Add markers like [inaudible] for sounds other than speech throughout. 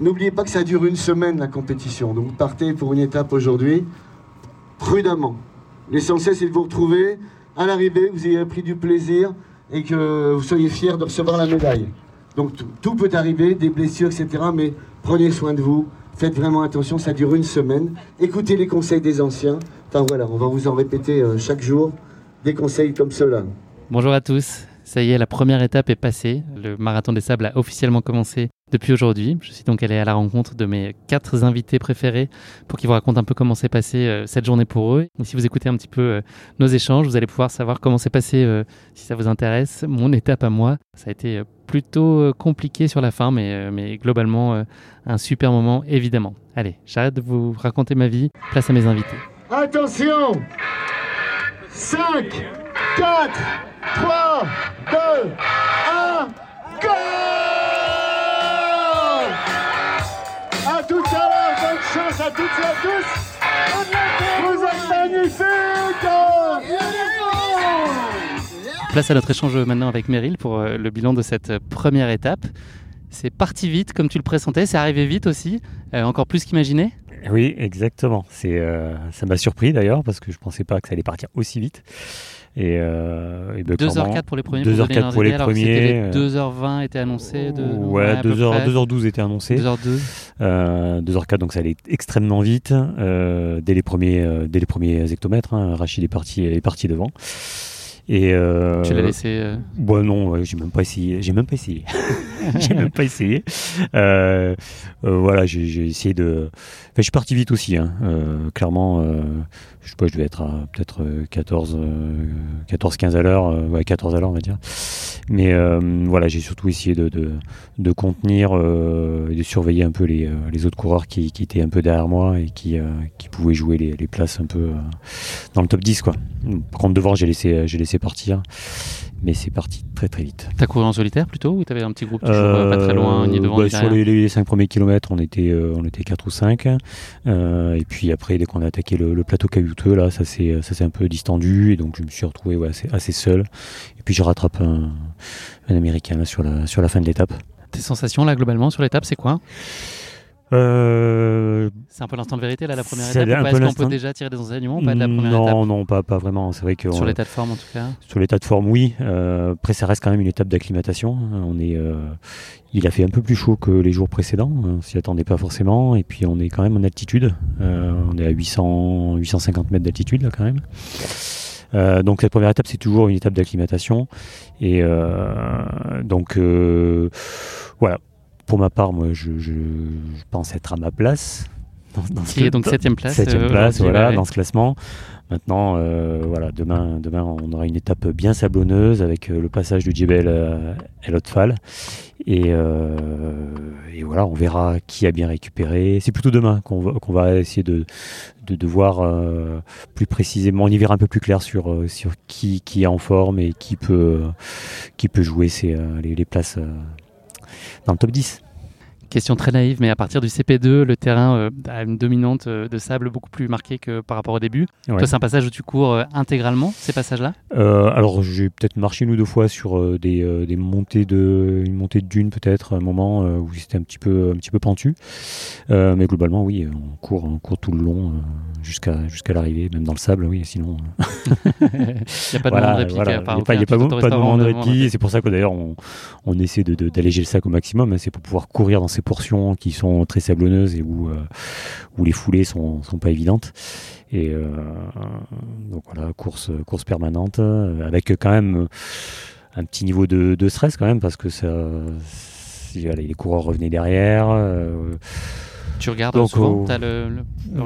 N'oubliez pas que ça dure une semaine la compétition, donc partez pour une étape aujourd'hui prudemment. L'essentiel c'est de vous retrouver à l'arrivée, vous ayez pris du plaisir et que vous soyez fiers de recevoir la médaille. Donc tout peut arriver, des blessures, etc. Mais prenez soin de vous, faites vraiment attention, ça dure une semaine. Écoutez les conseils des anciens. Enfin voilà, on va vous en répéter euh, chaque jour des conseils comme cela. Bonjour à tous. Ça y est, la première étape est passée. Le marathon des sables a officiellement commencé depuis aujourd'hui. Je suis donc allé à la rencontre de mes quatre invités préférés pour qu'ils vous racontent un peu comment s'est passée euh, cette journée pour eux. Si vous écoutez un petit peu euh, nos échanges, vous allez pouvoir savoir comment s'est passé, euh, si ça vous intéresse, mon étape à moi. Ça a été plutôt compliqué sur la fin, mais, mais globalement un super moment évidemment. Allez, j'arrête de vous raconter ma vie. Place à mes invités. Attention 5, 4, 3, 2, 1, go À tout à l'heure, bonne chance à toutes et à tous Vous êtes magnifiques Place à notre échange maintenant avec Meryl pour euh, le bilan de cette première étape. C'est parti vite comme tu le pressentais, c'est arrivé vite aussi, euh, encore plus qu'imaginé? Oui, exactement. C'est, euh, ça m'a surpris d'ailleurs parce que je pensais pas que ça allait partir aussi vite. Et, euh, et 2h04 pour les premiers. 2h04 pour les premiers. 2h20 était annoncé. De, ouais, 2h, 2h12 était annoncé. 2h2. Euh, 2h04, donc ça allait extrêmement vite euh, dès, les premiers, euh, dès les premiers hectomètres. Hein, Rachid est parti, est parti devant. Et euh, tu l'as laissé euh... Bah non, ouais, j'ai même pas essayé. J'ai même pas essayé. [laughs] j'ai même pas essayé. Euh, euh, voilà, j'ai essayé de. Enfin, je suis parti vite aussi. Hein. Euh, clairement, euh, je sais pas, je devais être à peut-être 14, 14, 15 à l'heure. ouais, 14 à l'heure, on va dire. Mais voilà, j'ai surtout essayé de, de, de contenir et de surveiller un peu les, les autres coureurs qui, qui, étaient un peu derrière moi et qui, qui pouvaient jouer les, les places un peu dans le top 10, quoi. Par contre, devant, j'ai laissé, j'ai laissé partir. Mais c'est parti très très vite. T'as couru en solitaire plutôt ou t'avais un petit groupe toujours euh, pas très loin, ni devant bah, Sur les, les 5 premiers kilomètres, on était, euh, on était 4 ou 5. Euh, et puis après, dès qu'on a attaqué le, le plateau caillouteux, là, ça s'est un peu distendu. Et donc je me suis retrouvé ouais, assez, assez, seul. Et puis j'ai rattrapé un, un Américain là, sur, la, sur la fin de l'étape. Tes sensations là globalement sur l'étape, c'est quoi? Euh, c'est un peu l'instant de vérité là, la première étape. Est-ce qu'on peut déjà tirer des enseignements pas de la première non, étape Non, pas, pas vraiment. C'est vrai que sur l'état de forme en tout cas. Sur l'état de forme, oui. Euh, après, ça reste quand même une étape d'acclimatation. On est, euh, il a fait un peu plus chaud que les jours précédents. On s'y attendait pas forcément. Et puis, on est quand même en altitude. Euh, on est à 800, 850 mètres d'altitude là quand même. Euh, donc cette première étape, c'est toujours une étape d'acclimatation. Et euh, donc voilà, pour ma part, moi, je, je, je pense être à ma place. Dans, dans ce donc septième place. Septième euh, place, voilà, ouais. dans ce classement. Maintenant, euh, voilà, demain, demain, on aura une étape bien sablonneuse avec euh, le passage du Djebel El Otfal. Et, euh, et, voilà, on verra qui a bien récupéré. C'est plutôt demain qu'on va, va essayer de, de, de voir plus précisément, on y verra un peu plus clair sur, sur qui, qui est en forme et qui peut, qui peut jouer les places dans le top 10. Question très naïve, mais à partir du CP2, le terrain euh, a une dominante euh, de sable beaucoup plus marquée que par rapport au début. Ouais. Toi, c'est un passage où tu cours euh, intégralement ces passages-là? Euh, Alors, j'ai peut-être marché une ou deux fois sur des, des, montées de une montée de dune, peut-être un moment où c'était un petit peu un petit peu pentu. mais globalement, oui, on court, on court tout le long jusqu'à jusqu'à l'arrivée, même dans le sable, oui. Sinon, [laughs] il n'y a pas de voilà, moment de répit. Voilà. Il n'y a pas, y a pas, pas, pas de moment de répit. C'est pour ça que d'ailleurs, on, on essaie d'alléger de, de, le sac au maximum. Hein, c'est pour pouvoir courir dans ces ces portions qui sont très sablonneuses et où, où les foulées sont, sont pas évidentes. Et donc voilà, course, course permanente, avec quand même un petit niveau de, de stress quand même, parce que ça, les coureurs revenaient derrière. Tu regardes souvent as le,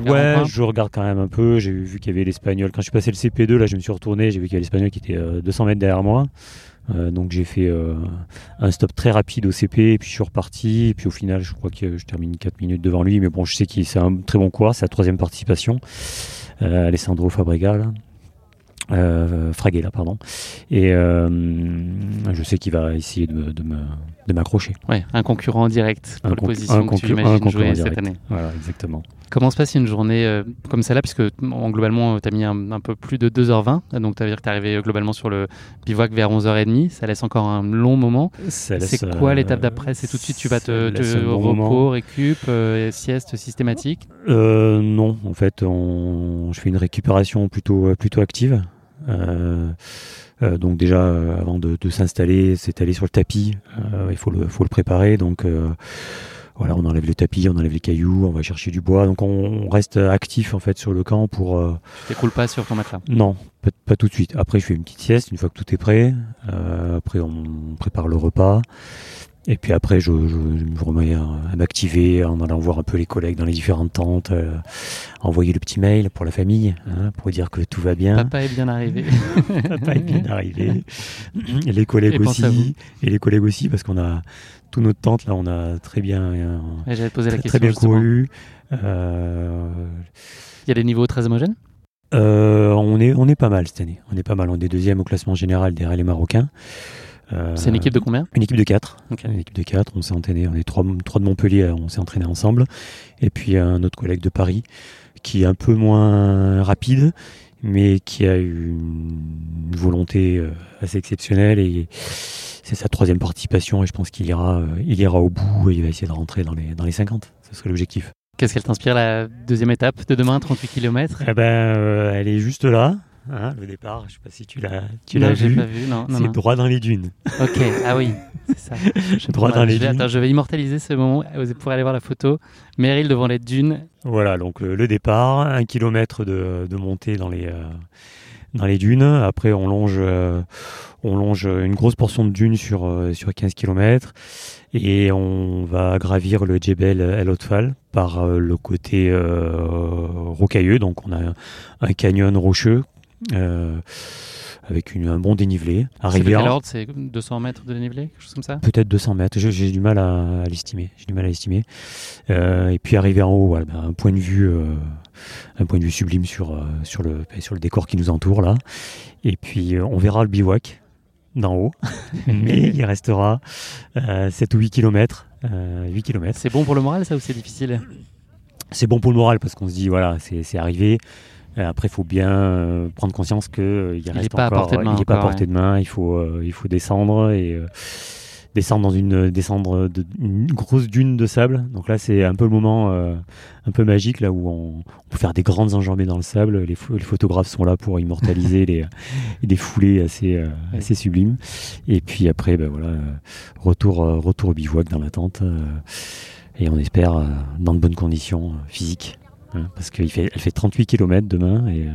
Ouais, je regarde quand même un peu. J'ai vu qu'il y avait l'Espagnol. Quand je suis passé le CP2, là, je me suis retourné. J'ai vu qu'il y avait l'Espagnol qui était 200 mètres derrière moi. Euh, donc j'ai fait euh, un stop très rapide au CP et puis je suis reparti. Et puis au final, je crois que je termine 4 minutes devant lui. Mais bon, je sais qu'il c'est un très bon coureur. C'est la troisième participation. Euh, Alessandro Fabrega, là. Euh, Fraguela, pardon. Et je sais qu'il va essayer de, de me de m'accrocher. Ouais, un concurrent direct pour la position que tu imagines jouer cette année. Voilà, exactement. Comment se passe une journée euh, comme celle-là? Puisque globalement, tu as mis un, peu plus de 2h20, donc tu as dire que tu es arrivé euh, globalement sur le bivouac vers 11h30, ça laisse encore un long moment. C'est quoi euh, l'étape d'après? C'est tout de suite tu vas te, te repos, récup, sieste systématique? Non, en fait, on... je fais une récupération plutôt, plutôt active. Euh, donc déjà, euh, avant de, s'installer, s'étaler sur le tapis, euh, il faut le, faut le préparer. Donc voilà, on enlève le tapis, on enlève les cailloux, on va chercher du bois. Donc on, reste actif en fait sur le camp pour. Tu t'écroules pas sur ton matelas? Non, pas, tout de suite. Après, je fais une petite sieste une fois que tout est prêt. après, on prépare le repas. Et puis après, je, je, me remets à, m'activer en allant voir un peu les collègues dans les différentes tentes, euh, envoyer le petit mail pour la famille, hein, pour dire que tout va bien. Papa est bien arrivé. [laughs] Papa est bien arrivé. Et les collègues aussi. Et les collègues aussi, parce qu'on a tout notre tente là, on a très bien, euh, J'avais posé la très, question, très bien couru. Euh... Il y a des niveaux très homogènes? On, est, on est pas mal cette année. On est pas mal. On est deuxième au classement général derrière les Marocains. Euh, c'est une équipe de combien Une équipe de 4. Une équipe de 4. On s'est entraîné, on est trois, trois de Montpellier, on s'est entraîné ensemble. Et puis un autre collègue de Paris qui est un peu moins rapide, mais qui a eu une volonté euh, assez exceptionnelle et c'est sa troisième participation et je pense qu'il ira, euh, il ira au bout et il va essayer de rentrer dans les, dans les 50. Ce serait l'objectif. Qu'est-ce qu'elle t'inspire la deuxième étape de demain, 38 km eh ben, Elle est juste là. Hein, le départ, je sais pas si tu l'as, tu l'as vu. c'est droit dans les dunes. Ok, ah oui, c'est ça. [laughs] Je droit dans les dunes. Attends, je vais immortaliser ce moment pour aller voir la photo. Meryl devant les dunes. Voilà, donc le, départ, un kilomètre de, de montée dans les euh, dans les dunes. Après, on longe, euh, on longe une grosse portion de dunes sur euh, sur 15 km et on va gravir le Djebel El Otfal par le côté rocailleux. Donc, on a un canyon rocheux euh, avec une, un bon dénivelé. Arrivé c'est 200 mètres de dénivelé, quelque chose comme ça? Peut-être 200 mètres, j'ai du mal à, l'estimer. J'ai du mal à l'estimer. Euh, et puis arrivé en haut, voilà, ben, un point de vue, euh, un point de vue sublime sur sur le sur le décor qui nous entoure là. Et puis on verra le bivouac d'en haut, [laughs] mais il restera 7 ou 8 km. 8 km. C'est bon pour le moral ça ou c'est difficile? C'est bon pour le moral parce qu'on se dit voilà, c'est arrivé. Euh, après, il faut bien euh, prendre conscience qu'il euh, il reste pas encore, il n'est pas à portée de main. Il faut, il faut descendre et descendre dans une descendre de, une grosse dune de sable. Donc là, c'est un peu le moment un peu magique là où on, peut faire des grandes enjambées dans le sable. Les, les photographes sont là pour immortaliser [laughs] les des foulées assez assez sublimes. Et puis après, ben voilà, retour retour au bivouac dans la tente et on espère dans de bonnes conditions physiques. Parce qu'elle fait, elle fait 38 km demain et, euh,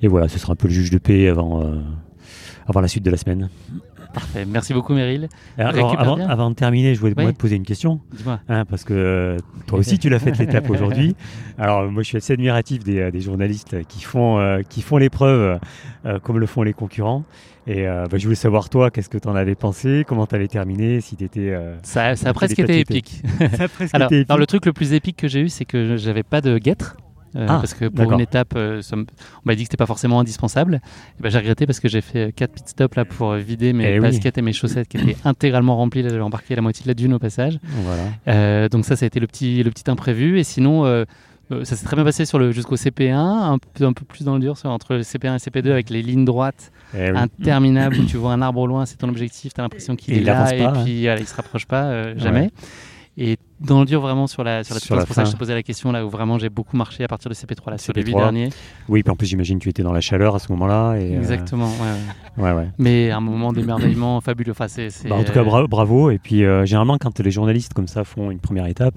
et voilà, ce sera un peu le juge de paix avant, euh, avant la suite de la semaine. Parfait. Merci beaucoup, Meryl. avant, de terminer, je voulais te poser une question. Dis-moi. Hein, parce que euh, toi aussi, tu l'as fait l'étape [laughs] aujourd'hui. Alors, moi, je suis assez admiratif des, des journalistes qui font, qui font l'épreuve comme le font les concurrents. Et bah, je voulais savoir, toi, qu'est-ce que tu en avais pensé? Comment tu allais terminer Si étais, ça, ça, a presque été épique. ça a presque [laughs] alors, été épique. Alors, le truc le plus épique que j'ai eu, c'est que j'avais pas de guêtre. Euh, ah, parce que pour une étape, euh, on m'a dit que c'était pas forcément indispensable. Et ben, j'ai regretté parce que j'ai fait 4 pit stops là pour vider mes eh baskets et mes chaussettes qui étaient [coughs] intégralement remplies. Là, j'avais embarqué la moitié de la dune au passage. Voilà. Euh, donc ça, ça a été le petit, le petit imprévu. Et sinon, ça s'est très bien passé sur le jusqu'au CP1, un peu, un peu plus dans le dur entre le CP1 et CP2 avec les lignes droites eh interminables où tu vois un arbre au loin, c'est ton objectif, tu as l'impression qu'il est là et puis il se rapproche pas jamais. Et dans le dur, vraiment sur la sur la, Sur c'est pour ça que je te posais la question là où vraiment j'ai beaucoup marché à partir de CP3 là, sur les CP3. huit derniers. Oui, puis en plus, j'imagine que tu étais dans la chaleur à ce moment-là. Et, euh, Exactement. ouais, ouais. ouais, ouais. Mais un moment d'émerveillement [coughs] fabuleux. Enfin, c'est- Bah, en tout cas, bra- bravo. Et puis, euh, généralement, quand les journalistes comme ça font une première étape,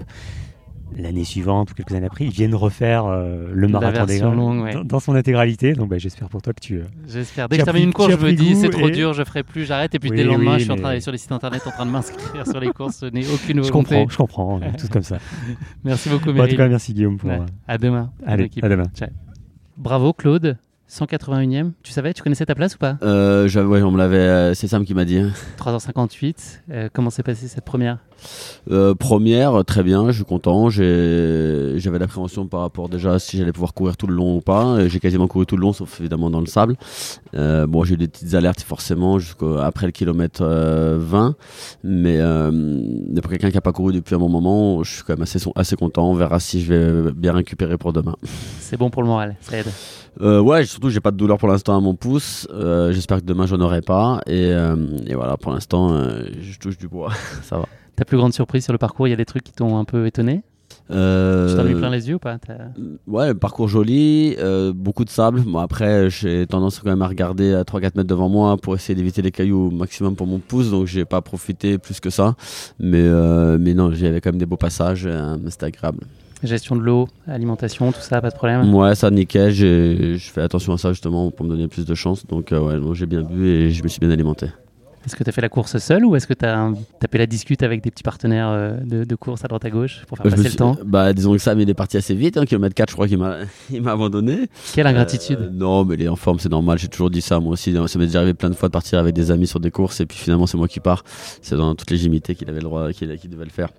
l'année suivante ou quelques années après, ils viennent refaire euh, le marathon des Grands ouais. dans, dans son intégralité. Donc, bah, j'espère pour toi que tu. euh, J'espère. Dès que je termine une course, je me dis c'est trop et- dur, je ferai plus, j'arrête. Et puis Oui, dès le lendemain, oui, je suis en train d'aller sur les sites internet en train de m'inscrire sur les courses. Je n'ai aucune Je volonté. comprends, je comprends. On est tous comme ça. [laughs] Merci beaucoup, Bon, en tout Meryl. cas, merci Guillaume pour. Ouais. euh, À demain. Allez, L'équipe. à demain. Ciao. Bravo, Claude. 181e. Tu savais, tu connaissais ta place ou pas? Euh, ouais, on me l'avait, euh, c'est Sam qui m'a dit. 3h58. Euh, comment s'est passée cette première? Euh, première, très bien, je suis content. J'avais l'appréhension par rapport déjà si j'allais pouvoir courir tout le long ou pas. J'ai quasiment couru tout le long, sauf évidemment dans le sable. Euh, bon, j'ai eu des petites alertes forcément jusqu'après le kilomètre euh, 20, mais, euh, mais pour quelqu'un qui n'a pas couru depuis un bon moment, je suis quand même assez, assez content. On verra si je vais bien récupérer pour demain. C'est bon pour le moral, ça aide. Euh, ouais, surtout j'ai pas de douleur pour l'instant à mon pouce. Euh, J'espère que demain j'en aurai pas. Et, euh, et voilà, pour l'instant, je touche du bois. [laughs] Ça va. Ta plus grande surprise sur le parcours, il y a des trucs qui t'ont un peu étonné? Euh, Tu t'en as mis plein les yeux ou pas? Ouais, le parcours joli, euh, beaucoup de sable. Bon, après, j'ai tendance quand même à regarder à 3-4 mètres devant moi pour essayer d'éviter les cailloux au maximum pour mon pouce, donc j'ai pas profité plus que ça. Mais, euh, mais non, j'avais quand même des beaux passages, c'était agréable. Gestion de l'eau, alimentation, tout ça, pas de problème? Ouais, ça nickel, je fais attention à ça justement pour me donner plus de chance. Donc euh, ouais, j'ai bien bu et je me suis bien alimenté. Est-ce que tu as fait la course seule ou est-ce que tu as tapé la discute avec des petits partenaires euh, de, de course à droite à gauche pour faire passer le temps? Bah disons que ça, mais il est parti assez vite, hein, kilomètre 4 je crois qu'il m'a [laughs] il m'a abandonné. Quelle ingratitude Euh, non, mais il est en forme, c'est normal. J'ai toujours dit ça, moi aussi. Ça m'est déjà arrivé plein de fois de partir avec des amis sur des courses et puis finalement c'est moi qui pars. C'est dans toute légitimité qu'il avait le droit, qu'il qu'il devait le faire.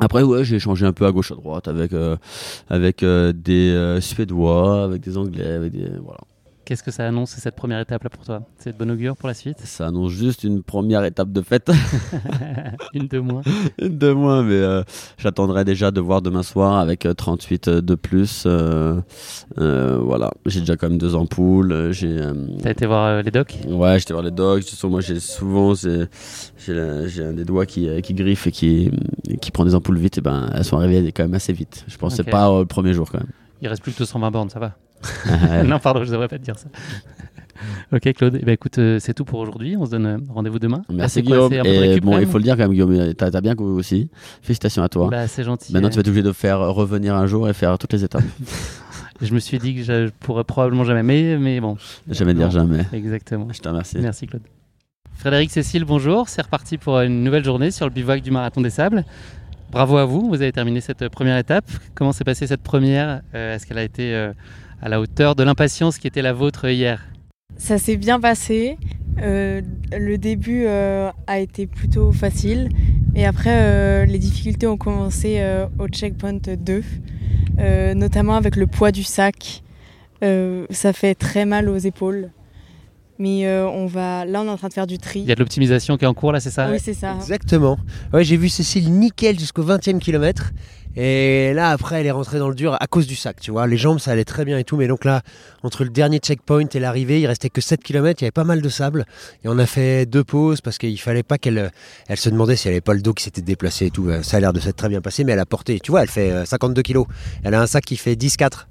Après, ouais, j'ai échangé un peu à gauche à droite avec euh, avec euh, des euh, Suédois, avec des Anglais, avec des voilà. Qu'est-ce que ça annonce cette première étape là pour toi? C'est de bon augure pour la suite? Ça annonce juste une première étape de fête, [laughs] [laughs] Une de moins une de moins, mais euh, j'attendrai déjà de voir demain soir avec euh, 38 de plus. euh, euh, voilà, j'ai déjà quand même deux ampoules. euh, J'ai euh, T'as été voir euh, les docs? Ouais, j'étais voir les façon, moi, j'ai souvent, j'ai un des doigts qui, euh, qui griffe et qui, qui prend des ampoules vite. Et ben, elles sont arrivées quand même assez vite. Je pensais Ok. pas euh, le premier jour quand Il reste plus que 220 bornes, ça va? même. [laughs] Non, pardon, je devrais pas te dire ça. [laughs] ok, Claude. Eh ben, écoute, euh, c'est tout pour aujourd'hui. On se donne euh, rendez-vous demain. Merci quoi, Guillaume. Et récup, bon, il faut le dire quand même, Guillaume, t'as as bien couru aussi. Félicitations à toi. Bah, c'est gentil. Maintenant, euh, tu vas être obligé de faire revenir un jour et faire toutes les étapes. [laughs] Je me suis dit que je pourrais probablement jamais, mais, mais bon. jamais dire jamais. Exactement. Je te remercie. Merci Claude. Frédéric Cécile, bonjour. C'est reparti pour une nouvelle journée sur le bivouac du Marathon des Sables. Bravo à vous, vous avez terminé cette première étape. Comment s'est passée cette première Euh, Est-ce qu'elle a été euh, à la hauteur de l'impatience qui était la vôtre hier? Ça s'est bien passé. Euh, le début euh, a été plutôt facile. Et après, euh, les difficultés ont commencé euh, au checkpoint 2, euh, notamment avec le poids du sac. Euh, ça fait très mal aux épaules. Mais euh, on va... là, on est en train de faire du tri. Il y a de l'optimisation qui est en cours là, c'est ça Oui, c'est ça. Exactement. Ouais, j'ai vu Cécile nickel jusqu'au 20e kilomètre. Et là, après, elle est rentrée dans le dur à cause du sac, tu vois. Les jambes, ça allait très bien et tout. Mais donc là, entre le dernier checkpoint et l'arrivée, il restait que 7 km. Il y avait pas mal de sable. Et on a fait deux pauses parce qu'il fallait pas qu'elle. Elle se demandait si elle avait pas le dos qui s'était déplacé et tout. Ça a l'air de s'être très bien passé, mais elle a porté. Tu vois, elle fait euh, 52 kilos. Elle a un sac qui fait 10,4.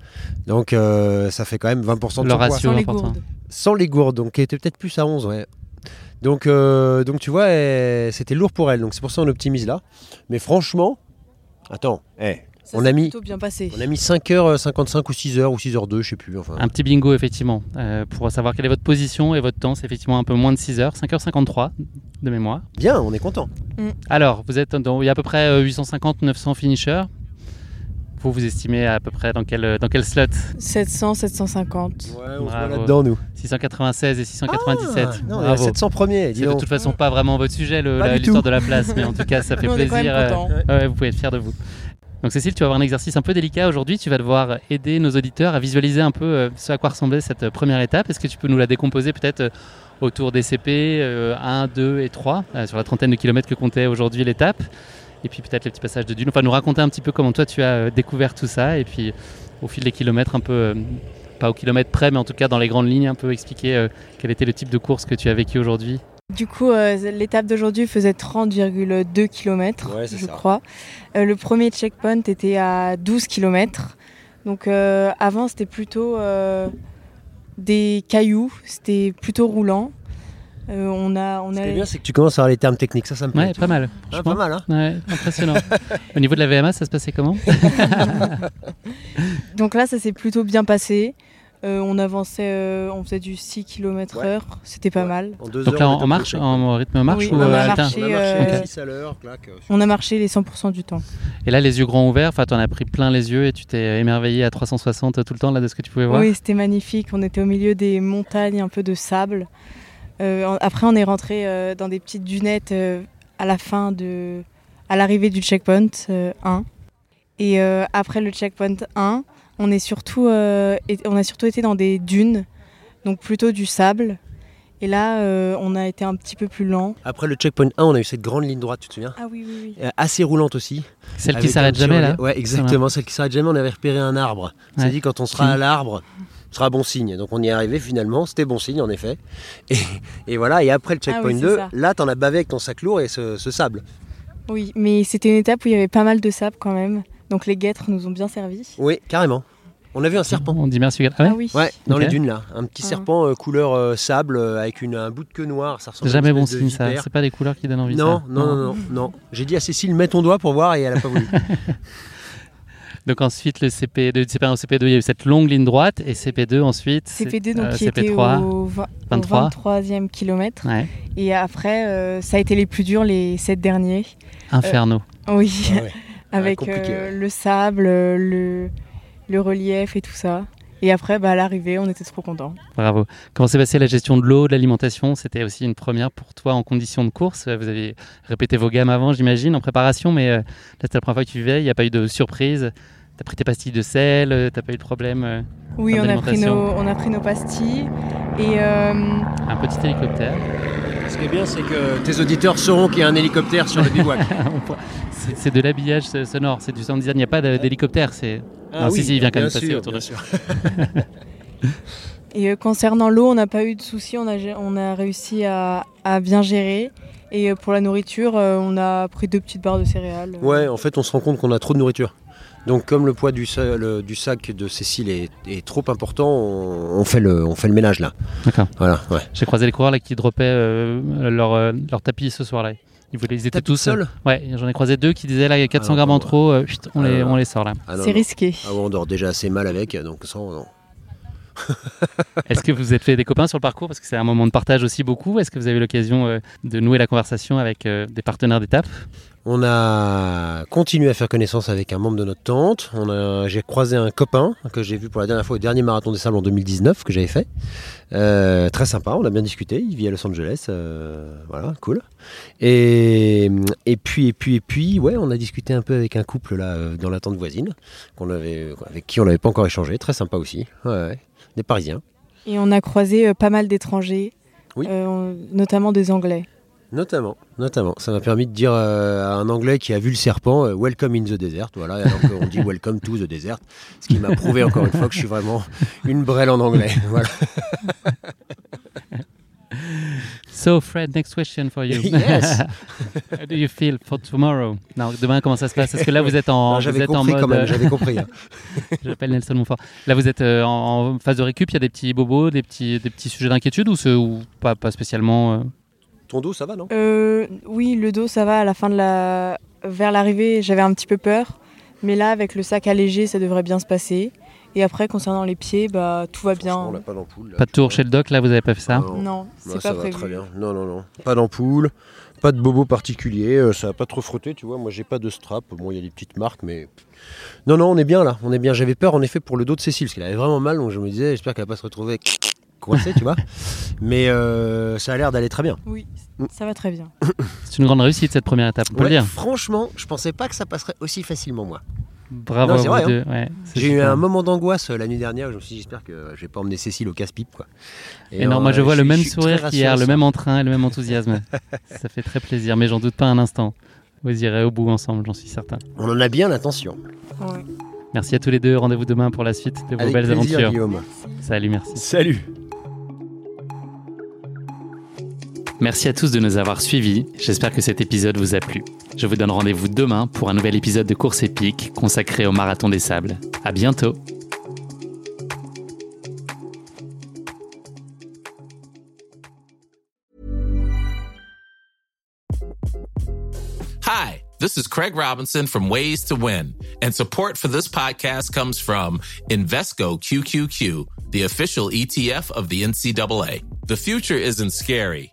Donc euh, ça fait quand même 20% de Le son poids. ratio Sans les gourdes. Sans les gourdes, donc qui était peut-être plus à 11, ouais. Donc, euh, donc tu vois, c'était lourd pour elle, donc c'est pour ça qu'on optimise là. Mais franchement, attends, eh, Ça On a mis- plutôt bien passé. on a mis 5h55 ou 6h ou 6h02, je sais plus. Enfin. Un petit bingo effectivement euh, pour savoir quelle est votre position et votre temps. C'est effectivement un peu moins de 6 heures, 5h53 de mémoire. Bien, on est content. Alors, vous êtes dans, il y a à peu près 850-900 finishers. Vous vous estimez à peu près dans quel, dans quel slot 700, 750. Ouais, on se Bravo. là-dedans, nous. 696 et 697. Ah, non, Bravo. 700 premiers, C'est de toute façon pas vraiment votre sujet, l'histoire de la place, mais en tout cas, ça [laughs] fait on plaisir. euh, ouais, vous pouvez être fier de vous. Donc Cécile, tu vas avoir un exercice un peu délicat aujourd'hui. Tu vas devoir aider nos auditeurs à visualiser un peu euh, ce à quoi ressemblait cette euh, première étape. Est-ce que tu peux nous la décomposer peut-être autour des CP euh, 1, 2 et 3, euh, sur la trentaine de kilomètres que comptait aujourd'hui l'étape? Et puis peut-être les petits passages de dune. Enfin, nous raconter un petit peu comment toi tu as euh, découvert tout ça. Et puis au fil des kilomètres, un peu, euh, pas au kilomètre près, mais en tout cas dans les grandes lignes, un peu expliquer euh, quel était le type de course que tu as vécu aujourd'hui. Du coup, euh, l'étape d'aujourd'hui faisait 30,2 km, Ouais, je ça. crois. Euh, le premier checkpoint était à 12 km. Donc euh, avant, c'était plutôt euh, des cailloux, c'était plutôt roulant. Euh, on a, on Ce a qui est bien, c'est que tu commences à avoir les termes techniques. Ça, ça me plaît. Ouais, pas mal. Ah, pas mal, hein Ouais, impressionnant. [laughs] Au niveau de la VMA, ça se passait comment [laughs] Donc là, ça s'est plutôt bien passé. Euh, on avançait, euh, on faisait du 6 km Ouais. heure, c'était pas Ouais. mal. En deux Donc heures, là, on en marche, en rythme marche Oui, ou on a marché, On a marché euh, à 6 à euh, On a marché les 100% du temps. Et là, les yeux grands ouverts, enfin, t'en as pris plein les yeux et tu t'es émerveillé à 360 tout le temps là de ce que tu pouvais voir. Oui, c'était magnifique. On était au milieu des montagnes, un peu de sable. Euh, après, on est rentré euh, dans des petites dunettes euh, à la fin de, à l'arrivée du checkpoint euh, 1. Et euh, après le checkpoint 1, on est surtout, euh, et- on a surtout été dans des dunes, donc plutôt du sable. Et là, euh, on a été un petit peu plus lent. Après le checkpoint 1, on a eu cette grande ligne droite, tu te souviens? Ah oui, oui, oui. Euh, Assez roulante aussi. Celle qui s'arrête jamais là. Ouais, exactement, celle qui s'arrête jamais. On avait repéré un arbre. On s'est Ouais. dit quand on sera à l'arbre, sera bon signe. Donc on y est arrivé finalement, c'était bon signe en effet. Et, et voilà, et après le checkpoint Ah oui, c'est 2, ça. là t'en as bavé avec ton sac lourd et ce, ce sable. Oui, mais c'était une étape où il y avait pas mal de sable quand même. Donc les guêtres nous ont bien servi. Oui, carrément. On a vu un serpent. On dit merci. Ah ouais Ah oui. Ouais, dans les dunes là. Un petit Ah. serpent euh, couleur euh, sable euh, avec une, un bout de queue noire. Ça ressemble à Jamais bon signe ça. C'est pas des couleurs qui donnent envie. Non, ça. non, non, non, non. J'ai dit à Cécile, mets ton doigt pour voir et elle a pas voulu. [laughs] Donc ensuite le CP2, CP1 au CP2, il y a eu cette longue ligne droite et CP2 ensuite. c'est- CP2 donc euh, qui était CP3. au, vingt- au 23. 23e kilomètre. Ouais. Et après, euh, ça a été les plus durs, les sept derniers. Inferno. Oui, Ah ouais. [laughs] avec euh, le sable, le, le relief et tout ça. Et après, bah, à l'arrivée, on était trop contents. Bravo. Comment s'est passée la gestion de l'eau, de l'alimentation? C'était aussi une première pour toi en conditions de course. Vous avez répété vos gammes avant, j'imagine, en préparation, mais euh, là c'était la première fois que tu vivais. Il n'y a pas eu de surprise. T'as pris tes pastilles de sel, euh, t'as pas eu de problème. euh, Oui, on a, pris nos, on a pris nos pastilles. Et euh, un petit hélicoptère. Ce qui est bien, c'est que tes auditeurs sauront qu'il y a un hélicoptère sur le bivouac. [laughs] C'est de l'habillage so- sonore, c'est du sound design. Il n'y a pas d'hélicoptère. C'est Ah Non, si, si, il vient quand bien même passer sûr, autour de- bien sûr. [laughs] Et euh, concernant l'eau, on n'a pas eu de soucis, on a, gé- on a réussi à, à bien gérer. Et euh, pour la nourriture, euh, on a pris deux petites barres de céréales. Ouais, en fait, on se rend compte qu'on a trop de nourriture. Donc, comme le poids du, le- du sac de Cécile est, est trop important, on, on fait le, on fait le ménage là. D'accord. Voilà, ouais. J'ai croisé les coureurs là, qui droppaient euh, leur, euh, leur tapis ce soir-là. Ils, voulaient, ils étaient Tapis tous seul Ouais, j'en ai croisé deux qui disaient là, il y a 400 Ah non, grammes en trop, euh, chut, on, Ah les, on les sort là. Ah, C'est risqué. Ah, on dort déjà assez mal avec, donc ça, non. [laughs] Est-ce que vous vous êtes fait des copains sur le parcours? Parce que c'est un moment de partage aussi beaucoup. Est-ce que vous avez eu l'occasion euh, de nouer la conversation avec euh, des partenaires d'étape On a continué à faire connaissance avec un membre de notre tente. On a, j'ai croisé un copain que j'ai vu pour la dernière fois au dernier marathon des sables en 2019 que j'avais fait. Euh, très sympa, on a bien discuté. Il vit à Los Angeles, euh, voilà, cool. Et, et puis et puis et puis, ouais, on a discuté un peu avec un couple là euh, dans la tente voisine, qu'on avait, avec qui on n'avait pas encore échangé. Très sympa aussi, ouais, ouais. des Parisiens. Et on a croisé pas mal d'étrangers, Oui. euh, notamment des Anglais. Notamment, notamment. Ça m'a permis de dire euh, à un Anglais qui a vu le serpent euh, Welcome in the desert. Voilà, alors qu'on dit [laughs] Welcome to the desert. Ce qui m'a prouvé encore une fois que je suis vraiment une brêle en anglais. [laughs] Voilà. So Fred, next question for you. [laughs] Yes. How do you feel for tomorrow? Non, demain comment ça se passe? Est-ce que là vous êtes en, Alors, vous J'avais êtes en compris mode, quand même, j'avais compris. hein. J'appelle Nelson Montfort. Là, vous êtes euh, en, en phase de récup. Il y a des petits bobos, des petits, des petits sujets d'inquiétude ou, ce- ou pas, pas spécialement euh, Ton dos, ça va, non? Euh, oui, le dos, ça va. À la fin de la... Vers l'arrivée, j'avais un petit peu peur. Mais là, avec le sac allégé, ça devrait bien se passer. Et après, concernant les pieds, bah, tout va bien. on n'a pas d'ampoule. là, Pas de tour chez le doc. Là, vous avez pas fait ça? Non. Non, Non, c'est ça pas va prévu. très bien. Non, non, non. Pas d'ampoule, pas de bobo particulier, euh, ça va pas trop frotter, tu vois. Moi, j'ai pas de strap. Bon, il y a des petites marques, mais. Non, non, on est bien là. On est bien. J'avais peur en effet pour le dos de Cécile, parce qu'elle avait vraiment mal, donc je me disais, j'espère qu'elle va pas se retrouver tu vois. Mais euh, ça a l'air d'aller très bien. Oui, ça va très bien. [coughs] C'est une grande réussite cette première étape, on peut Ouais, le dire. franchement, je pensais pas que ça passerait aussi facilement, moi. Bravo Non, à c'est vous vrai. Ouais, c'est J'ai eu un moment d'angoisse euh, la nuit dernière où je me suis dit, j'espère que je vais pas emmener Cécile au casse-pipe, quoi. Et non, moi je vois le même sourire qu'hier, le même entrain et le même enthousiasme. [laughs] ça fait très plaisir, mais j'en doute pas un instant. Vous irez au bout ensemble, j'en suis certain. On en a bien l'intention. Ouais. Merci à tous les deux. Rendez-vous demain pour la suite de vos Avec belles plaisir, aventures. Guillaume. Salut, merci. Salut. Merci à tous de nous avoir suivis. J'espère que cet épisode vous a plu. Je vous donne rendez-vous demain pour un nouvel épisode de Course épique consacré au Marathon des Sables. À bientôt! Hi, this is Craig Robinson from Ways to Win, and support for this podcast comes from Invesco QQQ, the official ETF of the NCAA. The future isn't scary.